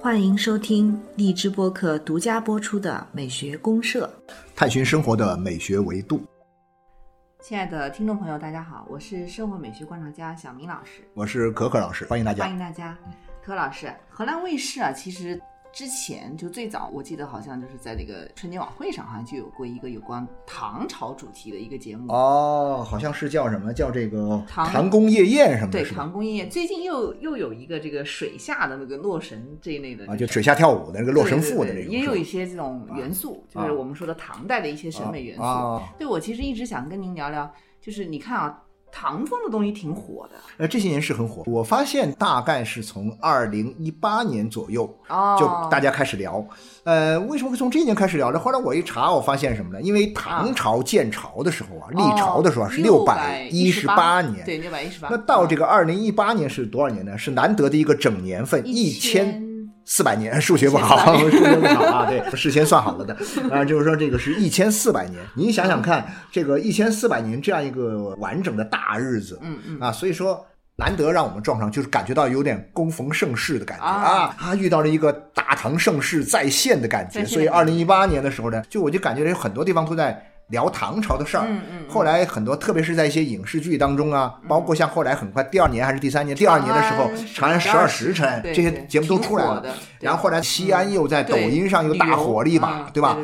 欢迎收听荔枝播客独家播出的《美学公社》，探寻生活的美学维度。亲爱的听众朋友，大家好，我是生活美学观察家小明老师，我是可可老师，欢迎大家。欢迎大家，可老师，荷兰卫视啊，其实。之前就最早，我记得好像就是在那个春节晚会上，好像就有过一个有关唐朝主题的一个节目哦，好像是叫什么叫这个唐宫夜宴什么的。对，唐宫夜宴。最近又又有一个这个水下的那个洛神这一类的啊，就水下跳舞的那个洛神赋的那种，也有一些这种元素，就是我们说的唐代的一些审美元素。对，我其实一直想跟您聊聊，就是你看啊。唐风的东西挺火的，呃，这些年是很火。我发现大概是从二零一八年左右，哦，就大家开始聊。呃，为什么会从这一年开始聊呢？后来我一查，我发现什么呢？因为唐朝建朝的时候啊，历朝的时候是六百一十八年，对，六百一十八。那到这个二零一八年是多少年呢？是难得的一个整年份，一千。四百年，数学不好，数学不好啊！对，事先算好了的啊，就是说这个是一千四百年。您想想看，这个一千四百年这样一个完整的大日子，嗯嗯啊，所以说难得让我们撞上，就是感觉到有点恭逢盛世的感觉啊！啊，遇到了一个大唐盛世再现的感觉。所以二零一八年的时候呢，就我就感觉有很多地方都在。聊唐朝的事儿，后来很多，特别是在一些影视剧当中啊，包括像后来很快第二年还是第三年，第二年的时候，《长安十二时辰》这些节目都出来了。然后后来西安又在抖音上又大火了一把，对吧？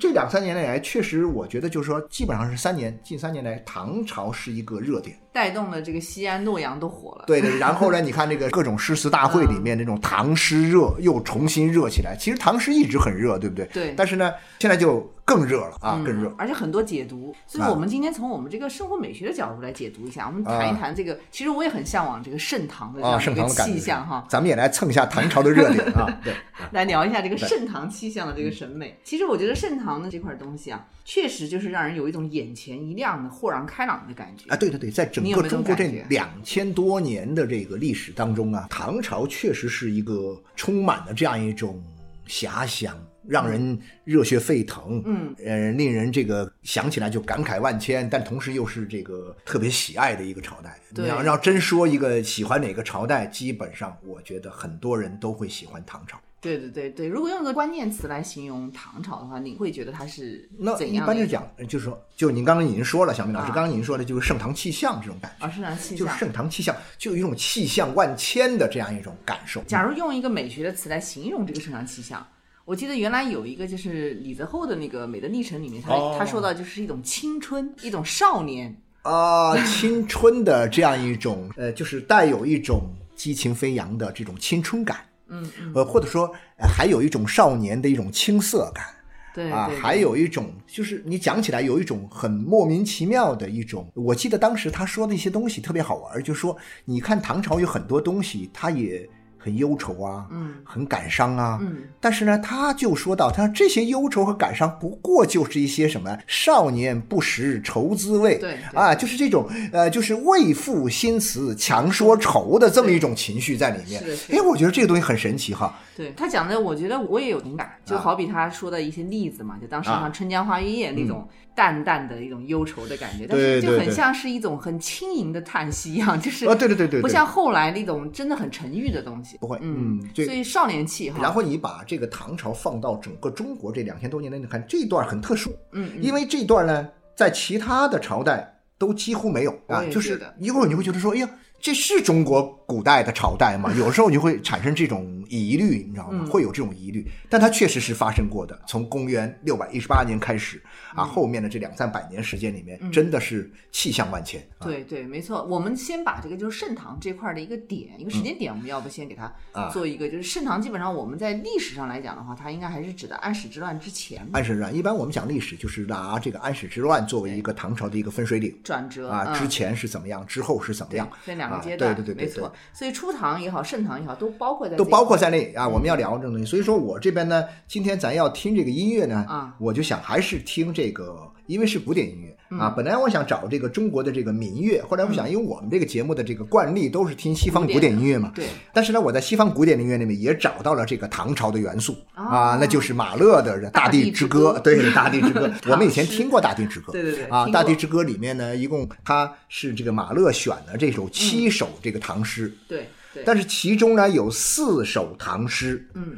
这两三年来，确实我觉得就是说，基本上是三年，近三年来，唐朝是一个热点，带动了这个西安、洛阳都火了。对的。然后呢，你看这个各种诗词大会里面那种唐诗热又重新热起来。其实唐诗一直很热，对不对？对。但是呢，现在就更热了啊，更热。而且很多解读，所以我们今天从我们这个生活美学的角度来解读一下，我们谈一谈这个。其实我也很向往这个盛唐的这样一个气象哈。咱们也来蹭一下唐朝的热点啊，对。来聊一下这个盛唐气象的这个审美。其实我觉得盛唐的这块东西啊。确实就是让人有一种眼前一亮的豁然开朗的感觉啊！对对对，在整个中国这两千多年的这个历史当中啊，唐朝确实是一个充满了这样一种遐想，让人热血沸腾，嗯，呃，令人这个想起来就感慨万千，但同时又是这个特别喜爱的一个朝代。你要要真说一个喜欢哪个朝代，基本上我觉得很多人都会喜欢唐朝。对对对对，如果用个关键词来形容唐朝的话，你会觉得它是那一般就讲，就是说，就您刚刚已经说了，小明老师刚刚已经说了，就是盛唐气象这种感觉啊，盛唐气象就是盛唐气象，就有一种气象万千的这样一种感受。假如用一个美学的词来形容这个盛唐气象，我记得原来有一个就是李泽厚的那个《美的历程》里面，他他说到就是一种青春，一种少年啊，青春的这样一种呃，就是带有一种激情飞扬的这种青春感。嗯，呃，或者说，还有一种少年的一种青涩感，对啊，还有一种就是你讲起来有一种很莫名其妙的一种。我记得当时他说的一些东西特别好玩，就说你看唐朝有很多东西，他也。很忧愁啊，嗯，很感伤啊，嗯，但是呢，他就说到，他这些忧愁和感伤不过就是一些什么少年不识愁滋味，对，啊，就是这种呃，就是为赋新词强说愁的这么一种情绪在里面。是，哎，我觉得这个东西很神奇哈。对他讲的，我觉得我也有同感，就好比他说的一些例子嘛，就当时像《春江花月夜》那种。淡淡的一种忧愁的感觉，但是就很像是一种很轻盈的叹息一样，就是啊，对对对对，不像后来那种真的很沉郁的东西，不会，嗯，所以少年气哈。然后你把这个唐朝放到整个中国这两千多年来，你看这段很特殊，嗯，因为这段呢，在其他的朝代都几乎没有啊，就是一会儿你会觉得说，哎呀。这是中国古代的朝代嘛？有时候就会产生这种疑虑，你知道吗？会有这种疑虑，但它确实是发生过的。从公元六百一十八年开始啊，后面的这两三百年时间里面，真的是气象万千。对对，没错。我们先把这个就是盛唐这块的一个点，一个时间点，我们要不先给它做一个，就是盛唐基本上我们在历史上来讲的话，它应该还是指的安史之乱之前。安史之乱，一般我们讲历史就是拿这个安史之乱作为一个唐朝的一个分水岭转折啊，之前是怎么样，之后是怎么样，分两个。阶段对对对，没错。所以初唐也好，盛唐也好，都包括在都包括在内啊。我们要聊这种东西，所以说我这边呢，今天咱要听这个音乐呢，啊，我就想还是听这个因为是古典音乐啊。本来我想找这个中国的这个民乐，后来我想，因为我们这个节目的这个惯例都是听西方古典音乐嘛。对。但是呢，我在西方古典音乐里面也找到了这个唐朝的元素啊，那就是马勒的《大地之歌》。对，《大地之歌》，我们以前听过《大地之歌》。对对对。啊，《大地之歌》里面呢，一共它是这个马勒选的这首七首这个唐诗。对。但是其中呢有四首唐诗，嗯，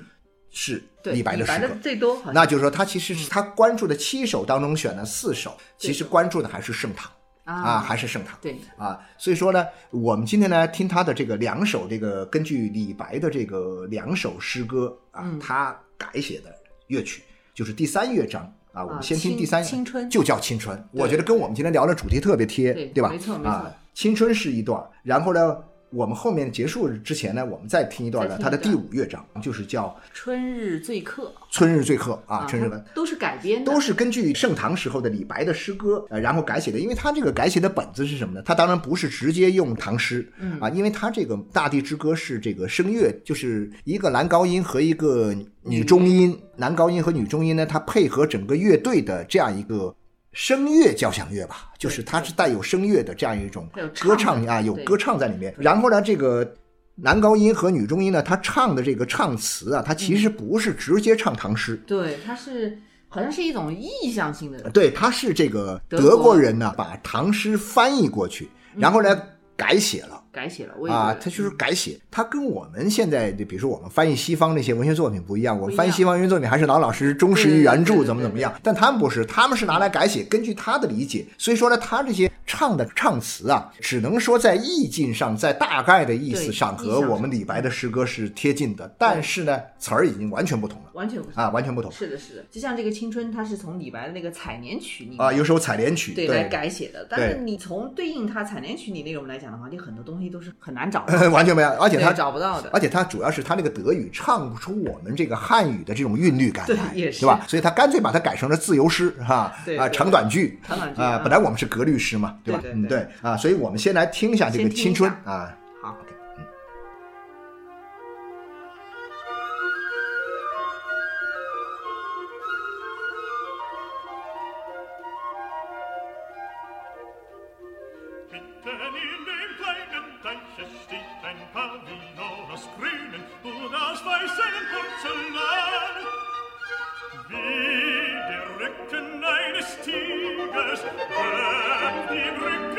是李白的诗歌最多，那就是说他其实是他关注的七首当中选了四首，其实关注的还是盛唐啊，还是盛唐，对。啊，所以说呢，我们今天呢听他的这个两首这个根据李白的这个两首诗歌啊，他改写的乐曲就是第三乐章啊，我们先听第三青春就叫青春，我觉得跟我们今天聊的主题特别贴，对吧？没错没错，青春是一段，然后呢。我们后面结束之前呢，我们再听一段呢，它的第五乐章就是叫《春日醉客》。春日醉客啊，春日文都是改编，都是根据盛唐时候的李白的诗歌呃，然后改写的。因为他这个改写的本子是什么呢？他当然不是直接用唐诗，嗯啊，因为他这个《大地之歌》是这个声乐，就是一个男高音和一个女中音，男高音和女中音呢，它配合整个乐队的这样一个。声乐交响乐吧，就是它是带有声乐的这样一种歌唱啊，有歌唱在里面。然后呢，这个男高音和女中音呢，他唱的这个唱词啊，他其实不是直接唱唐诗，对，他是好像是一种意象性的。对，他是这个德国人。呢，把唐诗翻译过去，然后呢改写了。改写了啊，他就是改写，他跟我们现在就比如说我们翻译西方那些文学作品不一样，我们翻译西方文学作品还是老老实实忠实于原著，怎么怎么样？但他们不是，他们是拿来改写，根据他的理解，所以说呢，他这些唱的唱词啊，只能说在意境上，在大概的意思上和我们李白的诗歌是贴近的，但是呢，词儿已经完全不同了，完全不同啊，完全不同。是的，是的，就像这个青春，它是从李白的那个采莲曲里啊，有首采莲曲对来改写的，但是你从对应他采莲曲里内容来讲的话，你很多东西都是很难找，完全没有，而且他找不到的，而且他主要是他那个德语唱不出我们这个汉语的这种韵律感，对，也是，对吧？所以他干脆把它改成了自由诗，哈，啊，长短句，啊，本来我们是格律诗嘛，对吧？嗯，对，啊，所以我们先来听一下这个《青春》，啊，好。Tigers, and the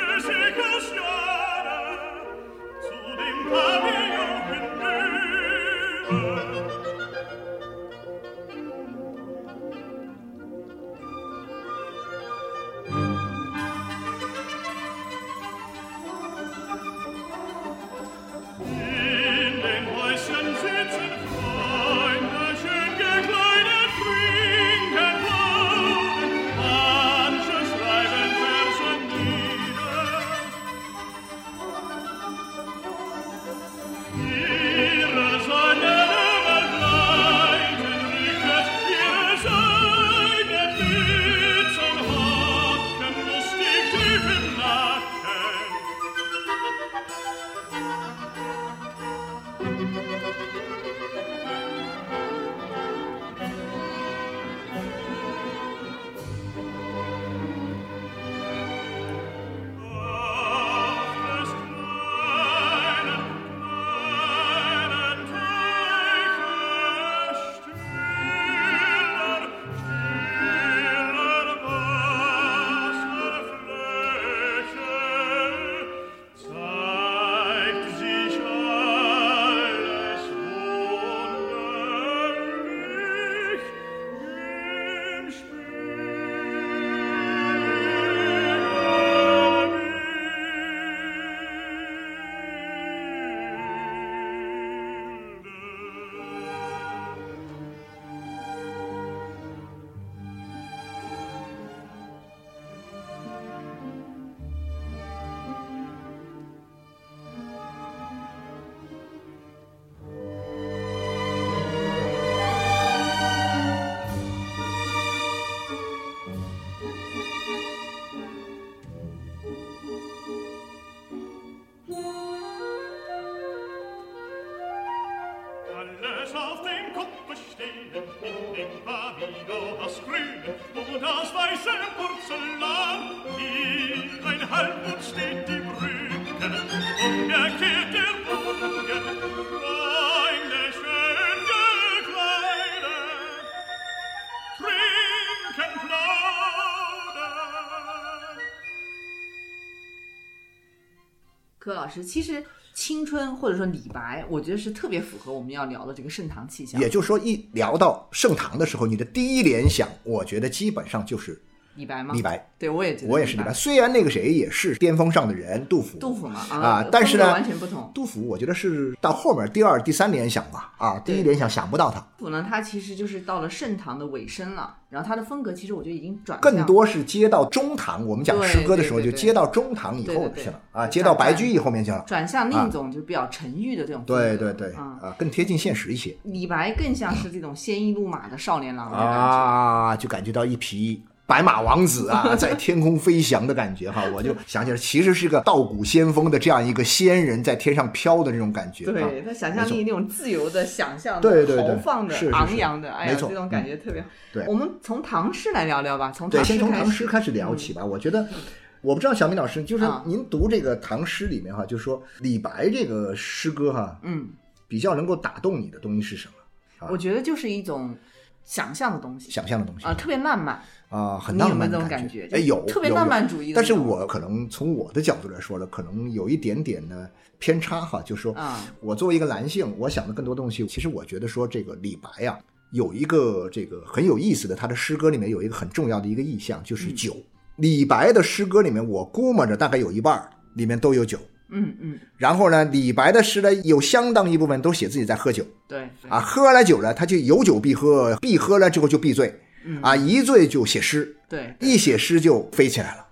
其实青春或者说李白，我觉得是特别符合我们要聊的这个盛唐气象。也就是说，一聊到盛唐的时候，你的第一联想，我觉得基本上就是李白吗？李白，对我也觉得我也是李白。虽然那个谁也是巅峰上的人，杜甫，杜甫嘛啊，但是呢，完全不同。杜甫我觉得是到后面第二、第三联想吧，啊，第一联想想不到他。杜甫呢，他其实就是到了盛唐的尾声了，然后他的风格其实我觉得已经转更多是接到中唐。我们讲诗歌的时候，就接到中唐以后去了啊，接到白居易后面去了，转向另一种就比较沉郁的这种。对对对，啊，更贴近现实一些。李白更像是这种鲜衣怒马的少年郎啊，就感觉到一匹。白马王子啊，在天空飞翔的感觉哈，我就想起来，其实是个道骨仙风的这样一个仙人在天上飘的这种感觉。对他想象力那种自由的想象，对对豪放的、昂扬的，哎呀，这种感觉特别好。对，我们从唐诗来聊聊吧，从对，先从唐诗开始聊起吧。我觉得，我不知道小明老师，就是您读这个唐诗里面哈，就是说李白这个诗歌哈，嗯，比较能够打动你的东西是什么？我觉得就是一种想象的东西，想象的东西啊，特别浪漫。啊，很浪漫的感觉，哎，有特别浪漫主义。但是我可能从我的角度来说呢，可能有一点点的偏差哈，就是说，我作为一个男性，我想的更多东西，其实我觉得说这个李白呀，有一个这个很有意思的，他的诗歌里面有一个很重要的一个意象，就是酒。李白的诗歌里面，我估摸着大概有一半里面都有酒。嗯嗯。然后呢，李白的诗呢，有相当一部分都写自己在喝酒。对。啊，喝了酒了，他就有酒必喝，必喝了之后就必醉。啊，一醉就写诗，对，一写诗就飞起来了，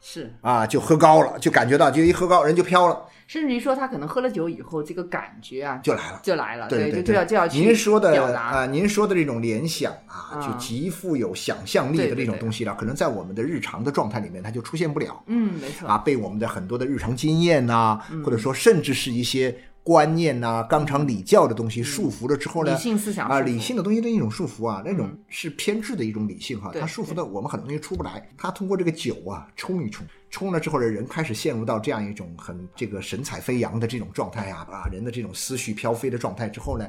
是啊，就喝高了，就感觉到，就一喝高人就飘了，甚至于说他可能喝了酒以后，这个感觉啊就来了，就来了，对对，就要就要您说的啊，您说的这种联想啊，就极富有想象力的这种东西了，可能在我们的日常的状态里面，它就出现不了，嗯，没错，啊，被我们的很多的日常经验呐，或者说甚至是一些。观念呐，纲常礼教的东西束缚了之后呢？理性思想啊，理性的东西的一种束缚啊，那种是偏执的一种理性哈，它束缚的我们很多东西出不来。它通过这个酒啊冲一冲，冲了之后呢，人开始陷入到这样一种很这个神采飞扬的这种状态啊，啊，人的这种思绪飘飞的状态之后呢，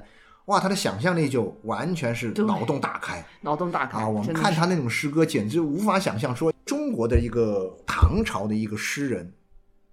哇，他的想象力就完全是脑洞大开，脑洞大开啊！我们看他那种诗歌，简直无法想象，说中国的一个唐朝的一个诗人，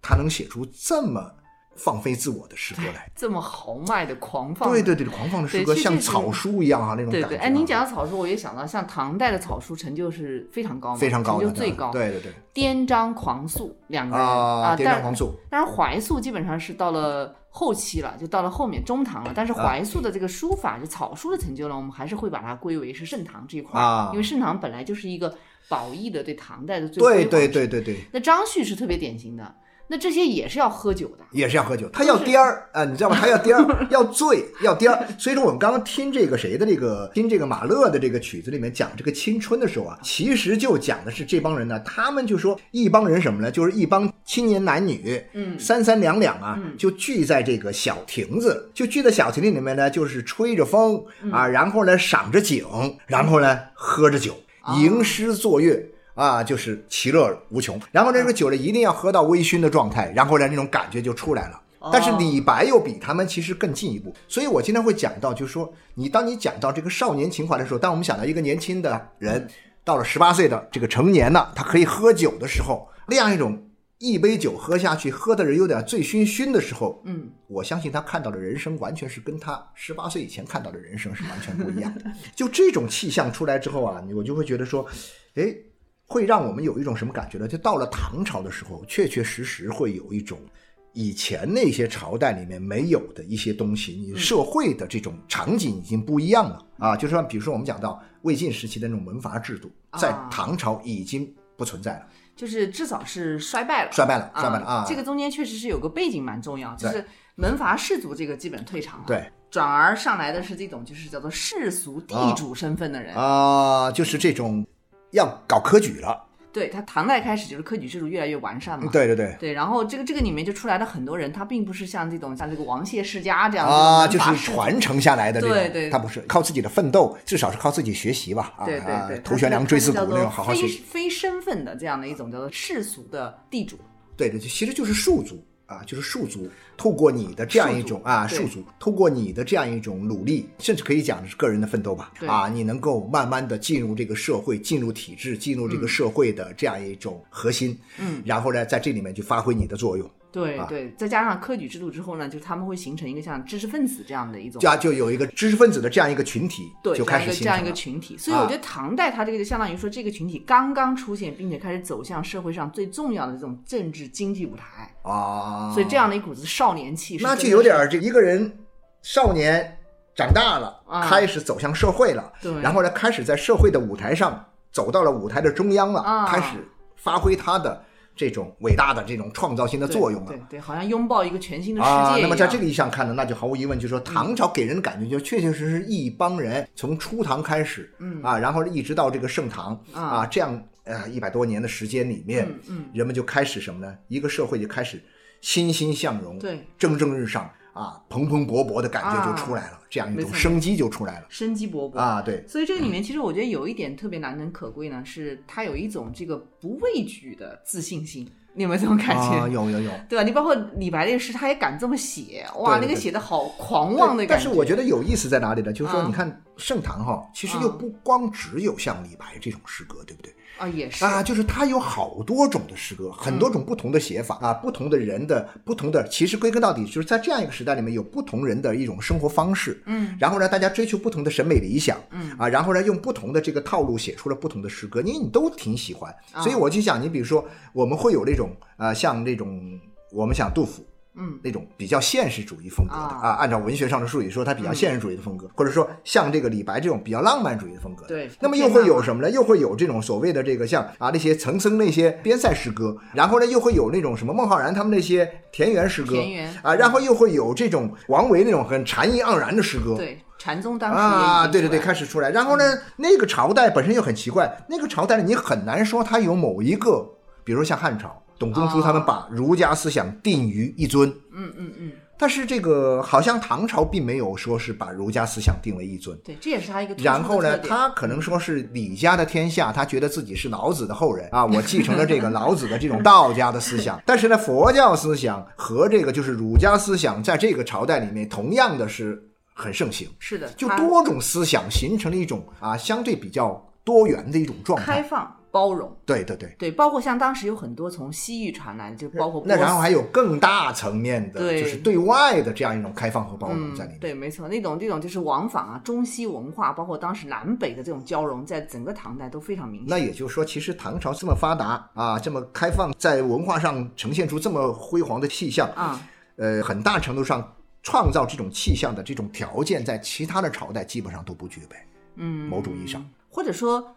他能写出这么。放飞自我的诗歌来，这么豪迈的狂放，对对对，狂放的诗歌像草书一样啊，那种感觉。对对，哎，您讲到草书，我也想到，像唐代的草书成就是非常高，非常高，成就最高。对对对，颠章狂素两个人啊，颠章狂素。但是怀素基本上是到了后期了，就到了后面中唐了。但是怀素的这个书法，就草书的成就呢，我们还是会把它归为是盛唐这一块啊，因为盛唐本来就是一个褒义的对唐代的最对对对对对。那张旭是特别典型的。那这些也是要喝酒的，也是要喝酒。他要颠儿啊，你知道吗？他要颠儿，要醉，要颠儿。所以说，我们刚刚听这个谁的这个听这个马勒的这个曲子里面讲这个青春的时候啊，其实就讲的是这帮人呢，他们就说一帮人什么呢？就是一帮青年男女，嗯，三三两两啊，就聚在这个小亭子，就聚在小亭子里面呢，就是吹着风啊，然后呢赏着景，然后呢喝着酒，吟诗作乐。啊，就是其乐无穷。然后这个酒呢，一定要喝到微醺的状态，然后呢，那种感觉就出来了。但是李白又比他们其实更进一步。所以我经常会讲到，就是说，你当你讲到这个少年情怀的时候，当我们想到一个年轻的人到了十八岁的这个成年了，他可以喝酒的时候，那样一种一杯酒喝下去，喝的人有点醉醺醺的时候，嗯，我相信他看到的人生完全是跟他十八岁以前看到的人生是完全不一样的。就这种气象出来之后啊，我就会觉得说，哎。会让我们有一种什么感觉呢？就到了唐朝的时候，确确实实会有一种以前那些朝代里面没有的一些东西。你社会的这种场景已经不一样了啊！就是说，比如说我们讲到魏晋时期的那种门阀制度，在唐朝已经不存在了，就是至少是衰败了，衰败了，衰败了啊！这个中间确实是有个背景蛮重要，就是门阀士族这个基本退场了，对，转而上来的是这种就是叫做世俗地主身份的人啊，就是这种。要搞科举了，对他唐代开始就是科举制度越来越完善嘛，对对对。对，然后这个这个里面就出来了很多人，他并不是像这种像这个王谢世家这样啊，就是传承下来的这种，对，他不是靠自己的奋斗，至少是靠自己学习吧，对对对，头悬梁锥刺股那种好好学，非身份的这样的一种叫做世俗的地主，对对，其实就是庶族。啊，就是戍卒，透过你的这样一种啊，戍卒，透过你的这样一种努力，甚至可以讲是个人的奋斗吧。啊，你能够慢慢的进入这个社会，进入体制，进入这个社会的这样一种核心。嗯，然后呢，在这里面去发挥你的作用。对对，再加上科举制度之后呢，就是他们会形成一个像知识分子这样的一种，就就有一个知识分子的这样一个群体，对，就开始这样一个群体。所以我觉得唐代它这个就相当于说这个群体刚刚出现，并且开始走向社会上最重要的这种政治经济舞台啊。所以这样的一股子少年气，那就有点这一个人少年长大了，开始走向社会了，对，然后呢，开始在社会的舞台上走到了舞台的中央了，开始发挥他的。这种伟大的这种创造性的作用了，对对，好像拥抱一个全新的世界。那么在这个意义上看呢，那就毫无疑问，就是说唐朝给人的感觉就确确实实一帮人从初唐开始，嗯啊，然后一直到这个盛唐啊，这样呃一百多年的时间里面，嗯，人们就开始什么呢？一个社会就开始欣欣向荣，对，蒸蒸日上。啊，蓬蓬勃勃的感觉就出来了，这样一种生机就出来了，生机勃勃啊，对。所以这个里面其实我觉得有一点特别难能可贵呢，是它有一种这个不畏惧的自信心，你有没有这种感觉？有有有，对吧？你包括李白那个诗，他也敢这么写，哇，那个写的好狂妄的感觉。但是我觉得有意思在哪里呢？就是说，你看盛唐哈，其实又不光只有像李白这种诗歌，对不对？啊，也是。啊，就是他有好多种的诗歌，很多种不同的写法啊，不同的人的不同的，其实归根到底就是在这样一个时代里面，有不同人的一种生活方式，嗯，然后呢，大家追求不同的审美理想，嗯。啊，然后呢，用不同的这个套路写出了不同的诗歌，因为你都挺喜欢，所以我就想，你比如说，我们会有那种啊，像那种我们想杜甫。嗯，那种比较现实主义风格的啊，按照文学上的术语说，它比较现实主义的风格，或者说像这个李白这种比较浪漫主义的风格。对，那么又会有什么呢？又会有这种所谓的这个像啊那些岑参那些边塞诗歌，然后呢又会有那种什么孟浩然他们那些田园诗歌，田园啊，然后又会有这种王维那种很禅意盎然的诗歌。对，禅宗当时啊，对对对，开始出来。然后呢，那个朝代本身又很奇怪，那个朝代呢，你很难说它有某一个，比如说像汉朝。董仲舒他们把儒家思想定于一尊，嗯嗯嗯，但是这个好像唐朝并没有说是把儒家思想定为一尊，对，这也是他一个。然后呢，他可能说是李家的天下，他觉得自己是老子的后人啊，我继承了这个老子的这种道家的思想。但是呢，佛教思想和这个就是儒家思想，在这个朝代里面同样的是很盛行，是的，就多种思想形成了一种啊相对比较多元的一种状态，开放。包容，对对对对，包括像当时有很多从西域传来的，就包括那然后还有更大层面的，就是对外的这样一种开放和包容在里面。对，没错，那种这种就是往返啊，中西文化，包括当时南北的这种交融，在整个唐代都非常明显。那也就是说，其实唐朝这么发达啊，这么开放，在文化上呈现出这么辉煌的气象啊，呃，很大程度上创造这种气象的这种条件，在其他的朝代基本上都不具备。嗯，某种意义上，或者说。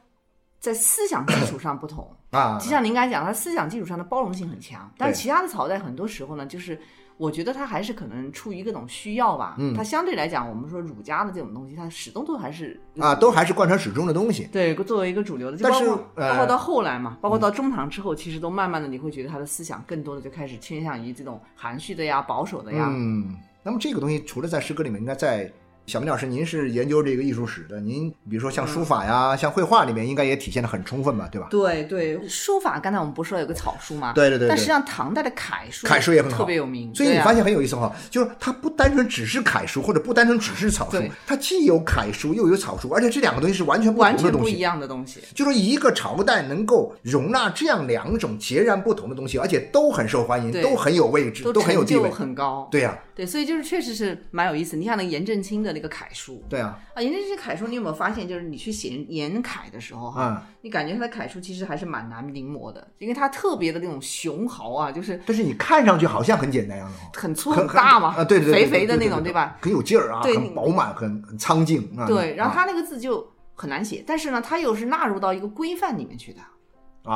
在思想基础上不同 啊，就像您刚才讲，他思想基础上的包容性很强。但是其他的朝代很多时候呢，就是我觉得它还是可能出于各种需要吧。嗯，它相对来讲，我们说儒家的这种东西，它始终都还是啊，都还是贯穿始终的东西。对，作为一个主流的。但是包括到后来嘛，包括到中唐之后，其实都慢慢的你会觉得他的思想更多的就开始倾向于这种含蓄的呀、保守的呀。嗯，那么这个东西除了在诗歌里面，应该在。小明老师，您是研究这个艺术史的，您比如说像书法呀，像绘画里面，应该也体现的很充分吧，对吧？对对，书法刚才我们不是说有个草书吗？对对对。但实际上唐代的楷书，楷书也很好，特别有名。所以你发现很有意思哈，就是它不单纯只是楷书，或者不单纯只是草书，它既有楷书又有草书，而且这两个东西是完全完全不一样的东西。就说一个朝代能够容纳这样两种截然不同的东西，而且都很受欢迎，都很有位置，都很有地位，很高。对呀。对，所以就是确实是蛮有意思。你看那个颜真卿的那个楷书，对啊，啊，人家这些楷书，你有没有发现，就是你去写颜楷的时候，哈，你感觉他的楷书其实还是蛮难临摹的，因为他特别的那种雄豪啊，就是，但是你看上去好像很简单样的，很粗很大嘛，啊，对对对，肥肥的那种，对吧？很有劲儿啊，很饱满，很很苍劲啊。对，然后他那个字就很难写，但是呢，他又是纳入到一个规范里面去的。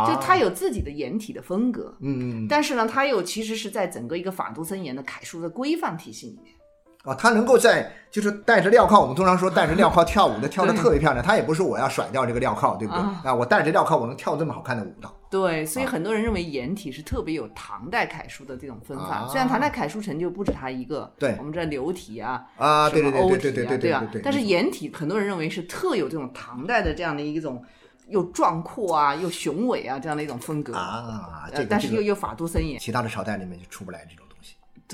就他有自己的颜体的风格，嗯，但是呢，他又其实是在整个一个法度森严的楷书的规范体系里面。啊，他能够在就是戴着镣铐，我们通常说戴着镣铐 跳舞的跳的特别漂亮。他也不是我要甩掉这个镣铐，对不对？啊，我戴着镣铐，我能跳这么好看的舞蹈。对，所以很多人认为颜体是特别有唐代楷书的这种风范。虽然唐代楷书成就不止他一个，对，我们这流体啊，啊，对对对对对对对对吧？但是颜体，很多人认为是特有这种唐代的这样的一种。又壮阔啊，又雄伟啊，这样的一种风格啊，但是又又法度森严，其他的朝代里面就出不来这种。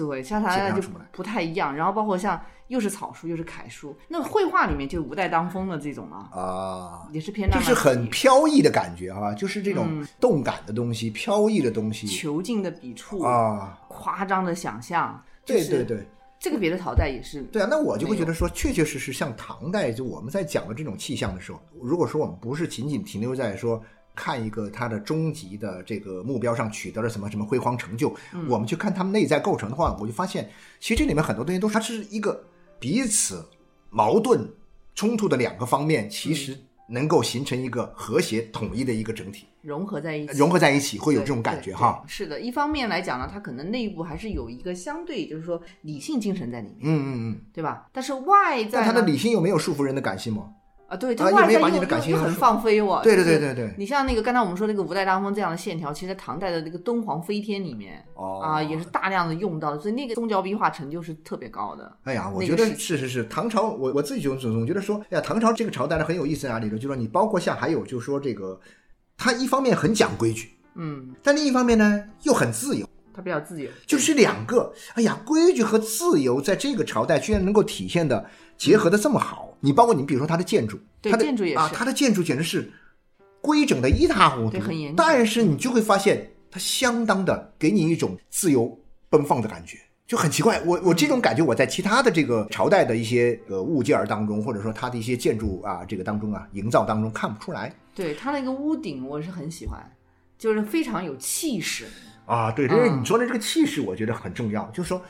对，像它就不太一样。然后包括像又是草书又是楷书，那绘画里面就五代当风的这种啊，啊，也是偏就是很飘逸的感觉啊，就是这种动感的东西、飘逸的东西、遒劲的笔触啊、夸张的想象。对对对，这个别的朝代也是。对啊，那我就会觉得说，确确实实像唐代，就我们在讲的这种气象的时候，如果说我们不是仅仅停留在说。看一个他的终极的这个目标上取得了什么什么辉煌成就，我们去看他们内在构成的话，我就发现，其实这里面很多东西都是它是一个彼此矛盾冲突的两个方面，其实能够形成一个和谐统一的一个整体，融合在一起，融合在一起会有这种感觉哈。是的，一方面来讲呢，它可能内部还是有一个相对就是说理性精神在里面，嗯嗯嗯，对吧？但是外在，但他的理性又没有束缚人的感性吗？啊，对，它外在又又很放飞我！对对对对对，你像那个刚才我们说那个五代当风这样的线条，其实唐代的那个敦煌飞天里面啊，也是大量的用到的，所以那个宗教壁画成就是特别高的。哎呀，我觉得是是是，唐朝我我自己就总总觉得说，哎呀，唐朝这个朝代呢很有意思在哪里呢？就说你包括像还有就是说这个，他一方面很讲规矩，嗯，但另一方面呢又很自由。他比较自由，就是两个。哎呀，规矩和自由在这个朝代居然能够体现的结合的这么好。你包括你，比如说它的建筑，它的建筑也是啊，它的建筑简直是规整的一塌糊涂，很严。但是你就会发现，它相当的给你一种自由奔放的感觉，就很奇怪。我我这种感觉，我在其他的这个朝代的一些呃物件当中，或者说它的一些建筑啊，这个当中啊，营造当中看不出来。对它那个屋顶，我是很喜欢，就是非常有气势。啊，对，因为你说的这个气势，我觉得很重要，就是说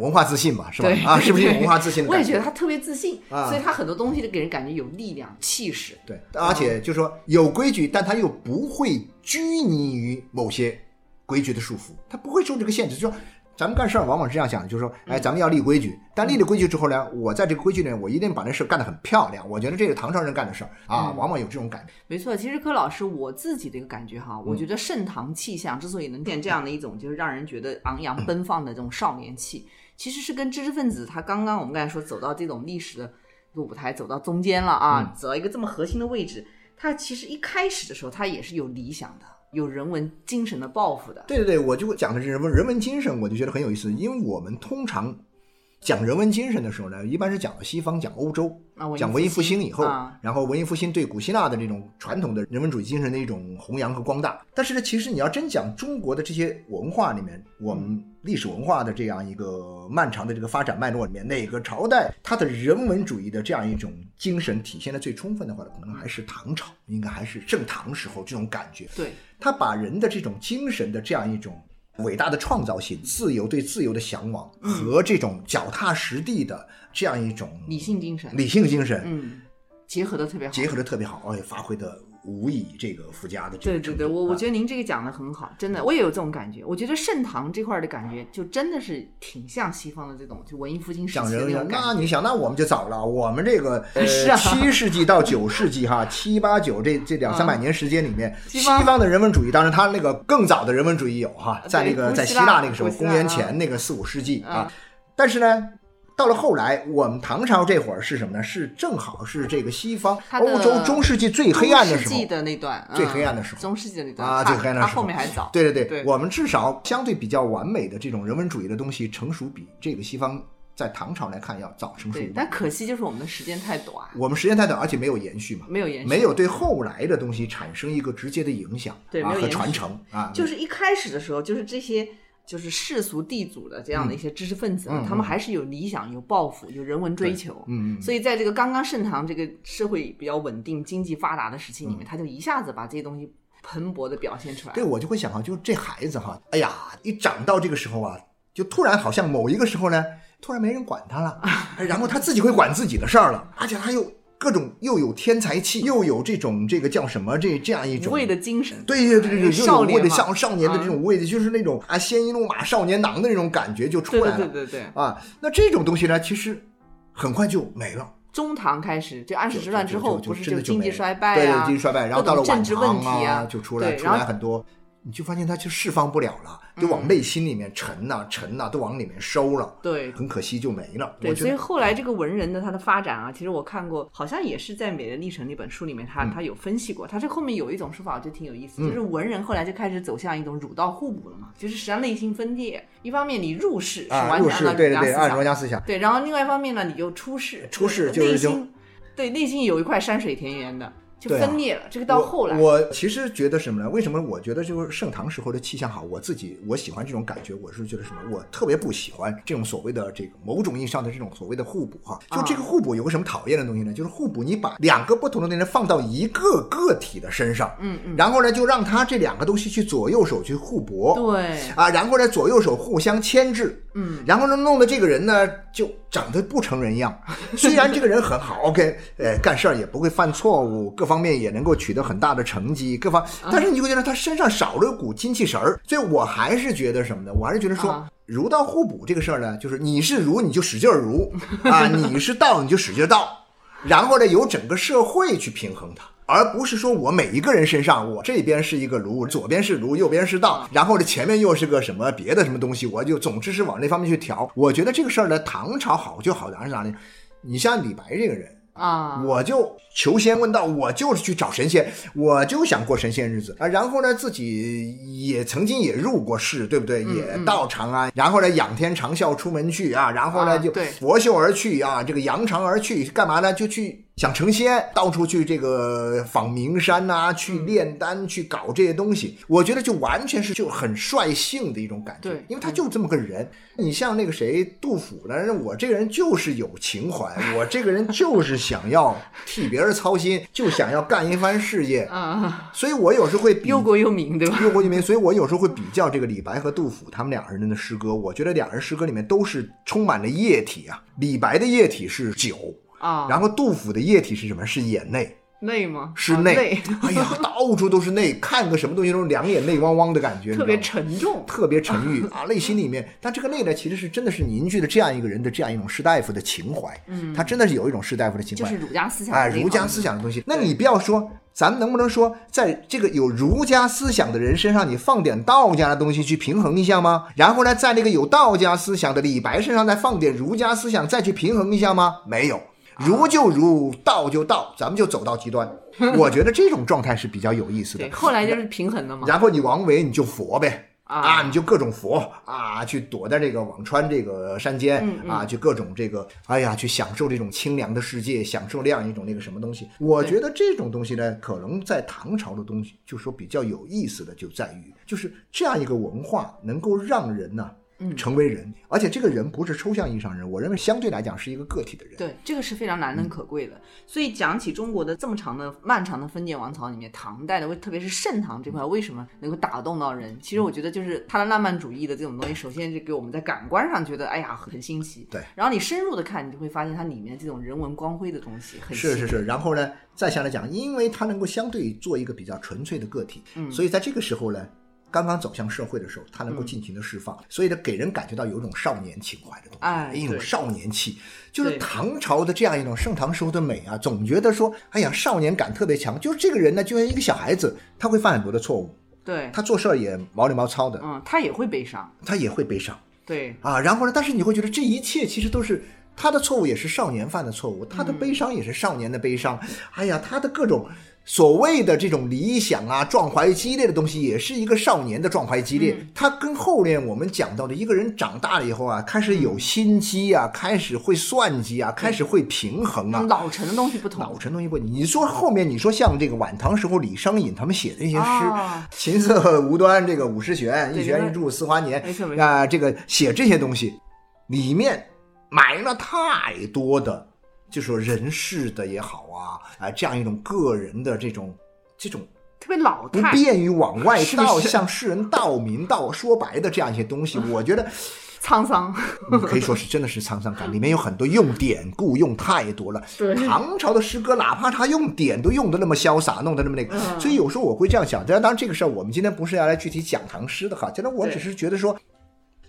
文化自信嘛，是吧？啊，是不是有文化自信？我也觉得他特别自信，所以他很多东西都给人感觉有力量、气势。对，而且就是说有规矩，但他又不会拘泥于某些规矩的束缚，他不会受这个限制，就说。咱们干事儿往往是这样想的，就是说，哎，咱们要立规矩，但立了规矩之后呢，我在这个规矩里，我一定把这事儿干得很漂亮。我觉得这是唐朝人干的事儿啊，往往有这种感觉。没错，其实柯老师我自己的一个感觉哈，我觉得盛唐气象之所以能变这样的一种，就是让人觉得昂扬奔放的这种少年气，其实是跟知识分子他刚刚我们刚才说走到这种历史的舞台，走到中间了啊，走到一个这么核心的位置，他其实一开始的时候他也是有理想的。有人文精神的抱负的，对对对，我就讲的是人文人文精神，我就觉得很有意思，因为我们通常讲人文精神的时候呢，一般是讲西方，讲欧洲。讲文艺复兴以后，然后文艺复兴对古希腊的这种传统的人文主义精神的一种弘扬和光大。但是呢，其实你要真讲中国的这些文化里面，我们历史文化的这样一个漫长的这个发展脉络里面，哪个朝代它的人文主义的这样一种精神体现的最充分的话，可能还是唐朝，应该还是盛唐时候这种感觉。对，他把人的这种精神的这样一种伟大的创造性、自由对自由的向往和这种脚踏实地的。这样一种理性精神，理性精神，嗯，结合的特别好，结合的特别好，而且发挥的无以这个附加的。对对对，我我觉得您这个讲的很好，真的，我也有这种感觉。我觉得盛唐这块的感觉，就真的是挺像西方的这种，就文艺复兴时期的那种那你想，那我们就早了，我们这个 呃七世纪到九世纪哈，七八九这这两三百年时间里面，西方的人文主义，当然他那个更早的人文主义有哈，在那个在希腊那个时候，公元前那个四五世纪啊，但是呢。到了后来，我们唐朝这会儿是什么呢？是正好是这个西方欧洲中世纪最黑暗的时候的那段，最黑暗的时候，中世纪的那段啊，最黑暗的时候，后面还早。对对对，我们至少相对比较完美的这种人文主义的东西成熟，比这个西方在唐朝来看要早成熟。但可惜就是我们的时间太短，我们时间太短，而且没有延续嘛，没有延续，没有对后来的东西产生一个直接的影响，对，和传承啊。就是一开始的时候，就是这些。就是世俗地主的这样的一些知识分子，他们还是有理想、有抱负、有人文追求。嗯嗯。所以在这个刚刚盛唐、这个社会比较稳定、经济发达的时期里面，他就一下子把这些东西蓬勃的表现出来。对，我就会想哈，就这孩子哈，哎呀，一长到这个时候啊，就突然好像某一个时候呢，突然没人管他了，然后他自己会管自己的事儿了，而且他又。各种又有天才气，又有这种这个叫什么这这样一种无畏的精神，对对对对，无畏的像少年的这种无畏的，就是那种啊鲜衣怒马少年郎的那种感觉就出来了，对对对对。啊，那这种东西呢，其实很快就没了。中唐开始就安史之乱之后，不是就经济衰败啊，对经济衰败，然后到了政治问题啊，就出来出来很多你就发现他就释放不了了，就往内心里面沉呐、沉呐、都往里面收了，对。很可惜就没了。对，所以后来这个文人的他的发展啊，其实我看过，好像也是在《美的历程》那本书里面，他嗯他有分析过。他这后面有一种说法，我觉得挺有意思，就是文人后来就开始走向一种儒道互补了嘛，就是实际上内心分裂，一方面你入世是啊，完全按照入世对对对，按儒家思想儒家思想，对，然后另外一方面呢，你就出世，出世就内心，对内心有一块山水田园的，就分裂了。这个到后来，我，我其实觉得什么呢？为什么我觉得就是盛唐时候的气象好？我自己我喜欢这种感觉，我是觉得什么？我特别不喜欢这种所谓的这个某种意义上的这种所谓的互补哈。就这个互补有个什么讨厌的东西呢？就是互补，你把两个不同的人放到一个个体的身上，嗯嗯，然后呢，就让他这两个东西去左右手去互搏，对，啊，然后呢，左右手互相牵制，嗯，然后呢，弄得这个人呢就长得不成人样。虽然这个人很好，OK，呃，干事儿也不会犯错误，各方面也能够取得很大的成绩，各方，但是你会觉得他身上少了股精气神儿。所以我还是觉得什么呢？我还是觉得说啊。儒道互补这个事儿呢，就是你是儒你就使劲儿儒啊，你是道你就使劲儿道，然后呢由整个社会去平衡它。而不是说我每一个人身上，我这边是一个儒，左边是儒，右边是道，然后呢前面又是个什么别的什么东西，我就总之是往那方面去调。我觉得这个事儿呢，唐朝好就好在哪里？你像李白这个人，啊，我就求仙问道，我就是去找神仙，我就想过神仙日子啊。然后呢，自己也曾经也入过世，对不对？嗯也到长安，然后呢，仰天长啸出门去啊，然后呢就拂袖而去啊，这个扬长而去，干嘛呢？就去。想成仙，到处去这个访名山呐、去嗯炼丹，去搞这些东西，我觉得就完全是就很率性的一种感觉，因为他就这么个人。你像那个谁杜甫呢，我这个人就是有情怀，我这个人就是想要替别人操心，就想要干一番事业，啊，所以我有时候会忧国忧民，对吧？忧国忧民，所以我有时候会比较这个李白和杜甫他们两人的诗歌，我觉得两人诗歌里面都是充满了液体啊。李白的液体是酒，啊，然后杜甫的液体是什么？是眼泪，泪吗？啊是泪。累，哎呀，到处都是泪，看个什么东西都两眼泪汪汪的感觉，特别沉重。特别沉郁 啊，内心里面，但这个泪呢，其实是真的是凝聚了这样一个人的这样一种士大夫的情怀，嗯，他真的是有一种士大夫的情怀，就是儒家思想哎，儒家思想的东西。那你不要说，咱们能不能说，在这个有儒家思想的人身上，你放点道家的东西去平衡一下吗？然后呢，在那个有道家思想的李白身上再放点儒家思想，再去平衡一下吗？没有。儒就儒，道就道，咱们就走到极端。我觉得这种状态是比较有意思的对，。后来就是平衡的嘛。然后你王维你就佛呗。啊啊，你就各种佛啊，去躲在这个辋川这个山间、嗯嗯啊，去各种这个，哎呀，去享受这种清凉的世界，享受这样一种那个什么东西。我觉得这种东西呢，可能在唐朝的东西，就说比较有意思的就在于，就是这样一个文化能够让人呢、嗯成为人，而且这个人不是抽象意义上人，我认为相对来讲是一个个体的人。对，这个是非常难嗯能可贵的。所以讲起中国的这么长的、漫长的封建王朝里面，唐代的，为特别是盛唐这块，为什么能够打动到人？其实我觉得就是它的浪漫主义的这种东西，首先是给我们在感官上觉得，哎呀，很新奇。对。然后你深入的看，你就会发现它里面这种人文光辉的东西很是是是，然后呢，再下来讲，因为它能够相对做一个比较纯粹的个体，嗯所以在这个时候呢，刚刚走向社会的时候，他能够尽情的释放，所以呢，给人感觉到有一种少年情怀的东西，哎一种少年气，就是唐朝的这样一种盛唐时候的美啊，总觉得说，哎呀，少年感特别强，就是这个人呢，就像一个小孩子，他会犯很多的错误，对，他做事儿也毛里毛糙的，嗯，他也会悲伤。他也会悲伤。对，啊，然后呢，但是你会觉得这一切其实都是他的错误，也是少年犯的错误，他的悲伤也是少年的悲伤。哎呀，他的各种所谓的这种理想啊、壮怀激烈的东西，也是一个少年的壮怀激烈。他跟后面我们讲到的一个人长大了以后啊，开始有心机啊，开始会算计啊，开始会平衡啊。老成的东西不同。老成东西不同，你说后面你说像这个晚唐时候李商隐他们写的那些诗，啊。琴瑟无端，这个五十弦，一弦一柱思华年啊、这个写这些东西，里面埋了太多的，就说人事的也好啊，啊、这样一种个人的这种这种特别老不态，便于往外道，是是向世人道明道说白的这样一些东西，我觉得 沧桑。嗯可以说是真的是沧桑感，里面有很多用典故用太多了。对唐朝的诗歌，哪怕他用典都用的那么潇洒，弄得那么那个，嗯所以有时候我会这样想。当然，当然这个事儿我们今天不是要来具体讲唐诗的哈，今天我对只是觉得说。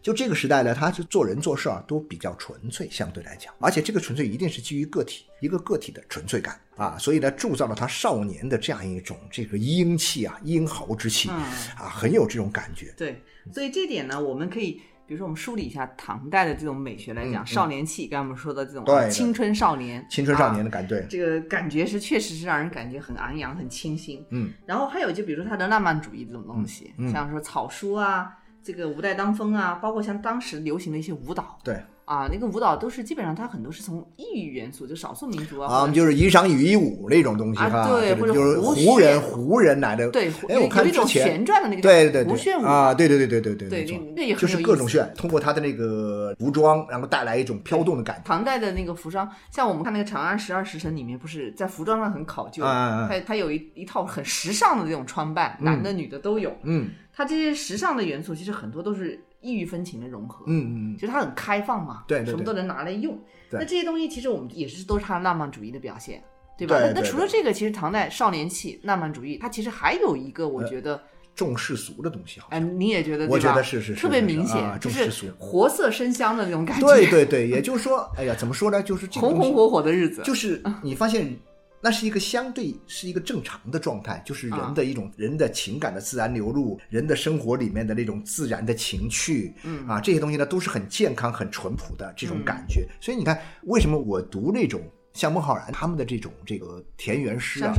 就这个时代呢，他就做人做事啊都比较纯粹，相对来讲，而且这个纯粹一定是基于个体一个个体的纯粹感啊，所以呢，铸造了他少年的这样一种这个英气啊，英豪之气啊，很有这种感觉。对，所以这点呢，我们可以。比如说，我们梳理一下唐代的这种美学来讲，少年气，刚才我们说的这种青春少年，青春少年的感觉，这个感觉是确实是让人感觉很昂扬、很清新。嗯，然后还有就比如说他的浪漫主义这种东西，像说草书啊，这个吴代当风啊，包括像当时流行的一些舞蹈。对。啊，那个舞蹈都是基本上，它很多是从异域元素，就少数民族啊，就是衣裳羽衣舞那种东西哈，对，或者就是胡人胡人来的，对，哎，我看之前旋转的那个，对对对，胡旋舞啊，对对对对对对，对，那也就是各种炫，通过他的那个服装，然后带来一种飘动的感觉。唐代的那个服装，像我们看那个《长安十二时辰》里面，不是在服装上很考究，它它有一一套很时尚的那种穿扮，男的女的都有，嗯，它这些时尚的元素其实很多都是。异域风情的融合，嗯嗯嗯，就是它很开放嘛，对，什么都能拿来用。那这些东西其实我们也是都是它浪漫主义的表现，对吧？那那除了这个，其实唐代少年气、浪漫主义，它其实还有一个我觉得重世俗的东西，哎，你也觉得？我觉得是是特别明显，就是活色生香的那种感觉。对对对，也就是说，哎呀，怎么说呢？就是红红火火的日子，就是你发现。那是一个相对是一个正常的状态，就是人的一种人的情感的自然流露，人的生活里面的那种自然的情趣，嗯啊，这些东西呢都是很健康、很淳朴的这种感觉。所以你看，为什么我读那种像孟浩然他们的这种这个田园诗啊，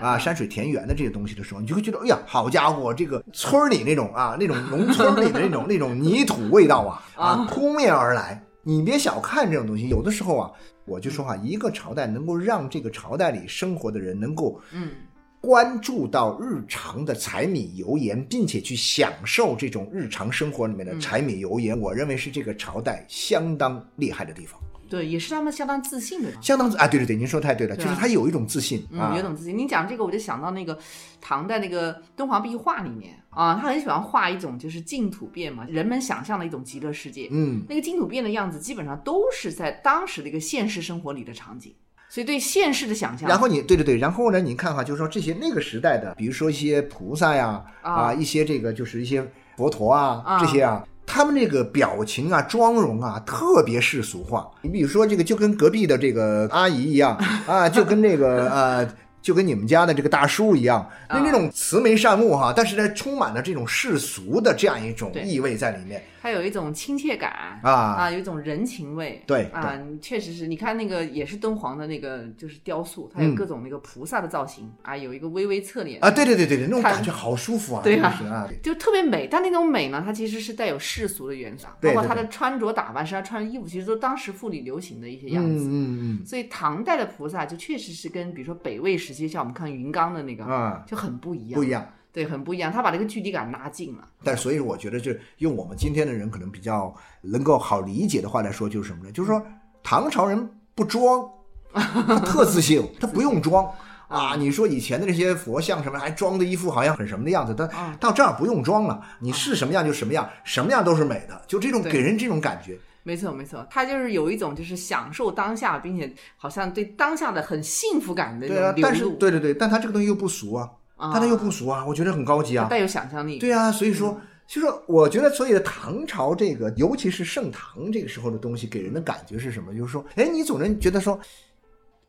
啊，山水田园的这些东西的时候，你就会觉得，哎呀，好家伙，这个村里那种啊，那种农村里的那种那种泥土味道啊，啊，扑面而来。你别小看这种东西，有的时候啊。我就说哈，一个朝代能够让这个朝代里生活的人能够，嗯，关注到日常的柴米油盐，并且去享受这种日常生活里面的柴米油盐，我认为是这个朝代相当厉害的地方。对，也是他们相当自信的，相当自啊，对对对，您说太对了，就是他有一种自信啊，有一种自信。您讲这个，我就想到那个唐代那个敦煌壁画里面啊，他很喜欢画一种就是净土变嘛，人们想象的一种极乐世界。嗯，那个净土变的样子，基本上都是在当时的一个现实生活里的场景，所以对现实的想象。然后你对对对，然后呢，你看哈，就是说这些那个时代的，比如说一些菩萨呀啊，一些这个就是一些佛陀啊这些啊。他们那个表情啊、妆容啊，特别世俗化。你比如说，这个就跟隔壁的这个阿姨一样啊，就跟那个呃。就跟你们家的这个大叔一样，那那种慈眉善目哈，但是呢，充满了这种世俗的这样一种意味在里面。它有一种亲切感啊啊，有一种人情味。对啊，确实是你看那个也是敦煌的那个就是雕塑，它有各种那个菩萨的造型啊，有一个微微侧脸啊，对对对对对，那种感觉好舒服啊，对啊，就特别美。但那种美呢，它其实是带有世俗的元素，包括他的穿着打扮，身上穿的衣服，其实都当时妇女流行的一些样子。嗯嗯嗯。所以唐代的菩萨就确实是跟比如说北魏时期，像我们看云冈的那个啊，就很不一样，不一样。对，很不一样，他把这个距离感拉近了。但所以我觉得，就用我们今天的人可能比较能够好理解的话来说，就是什么呢？就是说唐朝人不装，他特自信，他不用装 啊。你说以前的这些佛像什么，还装的一副好像很什么的样子，他到这儿不用装了，你是什么样就什么样，什么样都是美的，就这种给人这种感觉。没错，没错，他就是有一种就是享受当下，并且好像对当下的很幸福感的对啊，但是对对对，但他这个东西又不俗啊。但他又不俗啊，我觉得很高级啊，带有想象力。对啊，所以说，就说我觉得，所以唐朝这个，尤其是盛唐这个时候的东西，给人的感觉是什么？就是说，哎，你总能觉得说，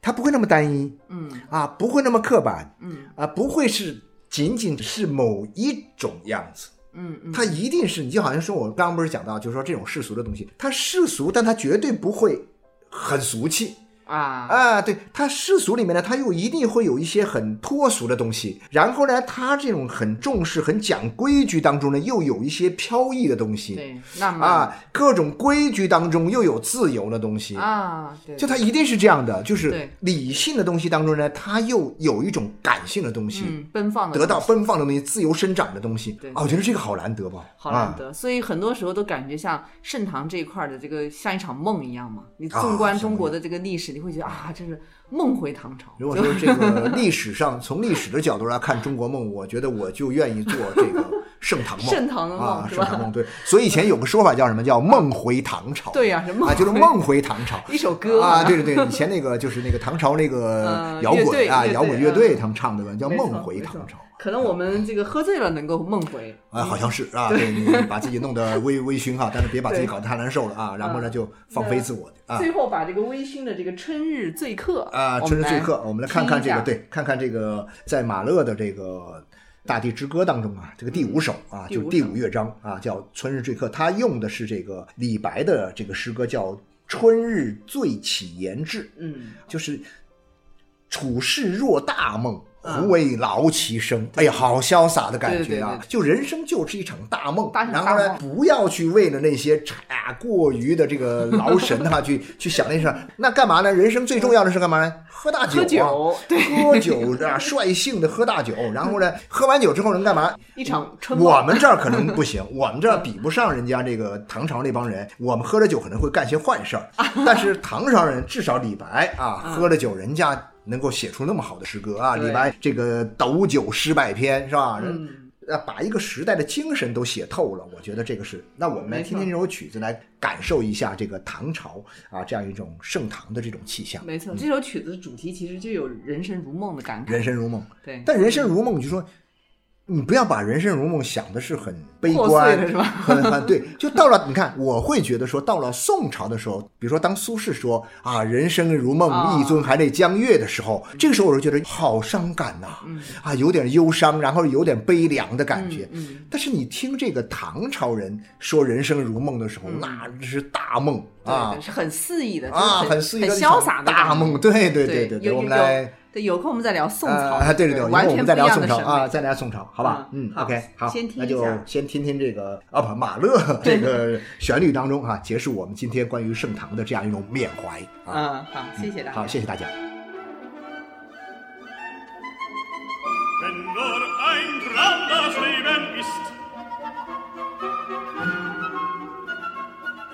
它不会那么单一，嗯，啊，不会那么刻板，嗯，啊，不会是仅仅是某一种样子，嗯嗯，它一定是，你就好像说我刚刚不是讲到，就是说这种世俗的东西，它世俗，但它绝对不会很俗气。啊啊，对，他世俗里面呢，他又一定会有一些很脱俗的东西。然后呢，他这种很重视、很讲规矩当中呢，又有一些飘逸的东西。对，那么啊，各种规矩当中又有自由的东西啊。对，就他一定是这样的，就是理性的东西当中呢，他又有一种感性的东西，奔放的，得到奔放的东西，自由生长的东西。对，我觉得这个好难得吧，好难得。所以很多时候都感觉像盛唐这一块的这个像一场梦一样嘛。你纵观中国的这个历史，你会觉得啊，这是。梦回唐朝。如果说这个历史上从历史的角度来看中国梦，我觉得我就愿意做这个盛唐梦，盛唐的梦啊，盛唐梦对。所以以前有个说法叫什么？叫梦回唐朝，对呀什么啊，就是梦回唐朝。一首歌。啊，对对对，以前那个就是那个唐朝那个嗯摇滚啊，摇滚乐队嗯。他们唱的歌叫《梦回唐朝》。可能我们这个喝醉了能够梦回。啊，好像是啊，对。你把自己弄得微微醺哈，但是别把自己搞得太难受了啊，然后呢嗯。就放飞自我啊。最后把这个微醺的这个春日醉客啊，春日醉客，我们来看看这个，对，看看这个在马勒的这个《大地之歌》当中啊，这个第五首啊，就是第五乐章啊，叫《春日醉客》，他用的是这个李白的这个诗歌，叫《春日醉起言志》，嗯。就是处世若大梦。嗯胡为劳其生？哎呀，好潇洒的感觉啊！就人生就是一场大梦，然后呢，不要去为了那些啊过于的这个劳神哈、去去想那事儿。那干嘛呢？人生最重要的是干嘛呢？喝大酒、啊，喝酒对喝酒啊，率性的喝大酒，然后呢，喝完酒之后能干嘛？一场春梦我们这儿可能不行，我们这儿比不上人家这个唐朝那帮人。我们喝了酒可能会干些坏事儿，但是唐朝人至少李白啊，喝了酒人家能够写出那么好的诗歌啊。对李白这个斗酒诗百篇是吧？嗯呃，把一个时代的精神都写透了，我觉得这个是。那我们来听听这首曲子，来感受一下这个唐朝啊这样一种盛唐的这种气象。没错，这首曲子主题其实就有人生如梦的感慨。人生如梦，对，但人生如梦，你就说，你不要把人生如梦想的是很悲观，很很对。就到了，你看，我会觉得说，到了宋朝的时候，比如说当苏轼说啊“人生如梦，啊一尊还酹江月”的时候，这个时候我就觉得好伤感呐、啊，有点忧伤，然后有点悲凉的感觉。嗯嗯但是你听这个唐朝人说人生如梦的时候，那是大梦对啊是很肆意的，啊，很很肆意的很潇洒的大梦。对对对对对，有有我们来。对，有空我们再聊宋朝。啊，对对对，以完全不一后我们再聊宋朝啊，再聊宋朝，好吧？嗯，OK，好，那就先听听这个啊，不，马勒这个旋律当中啊，结束我们今天关于盛唐的这样一种缅怀啊。嗯，好，谢谢大家。好，谢谢大家。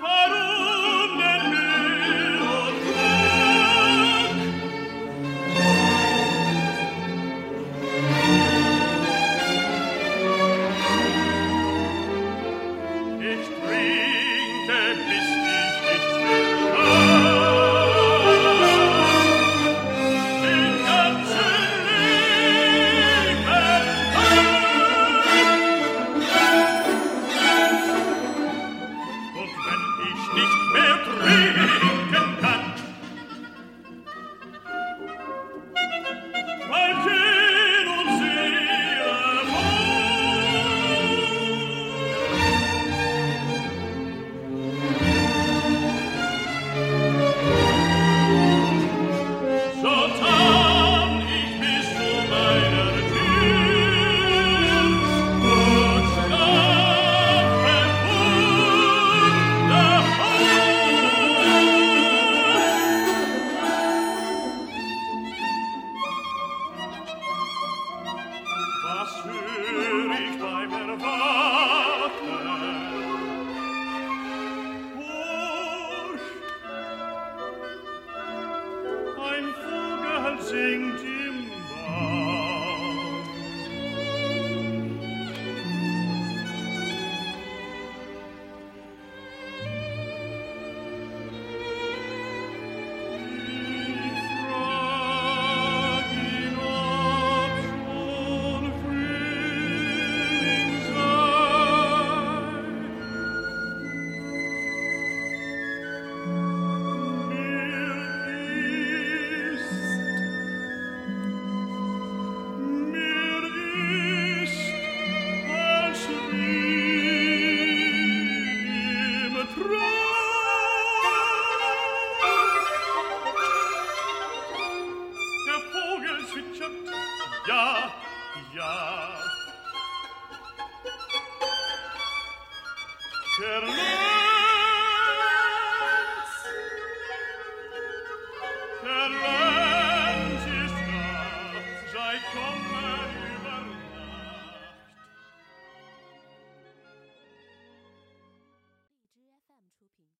Warum singt im.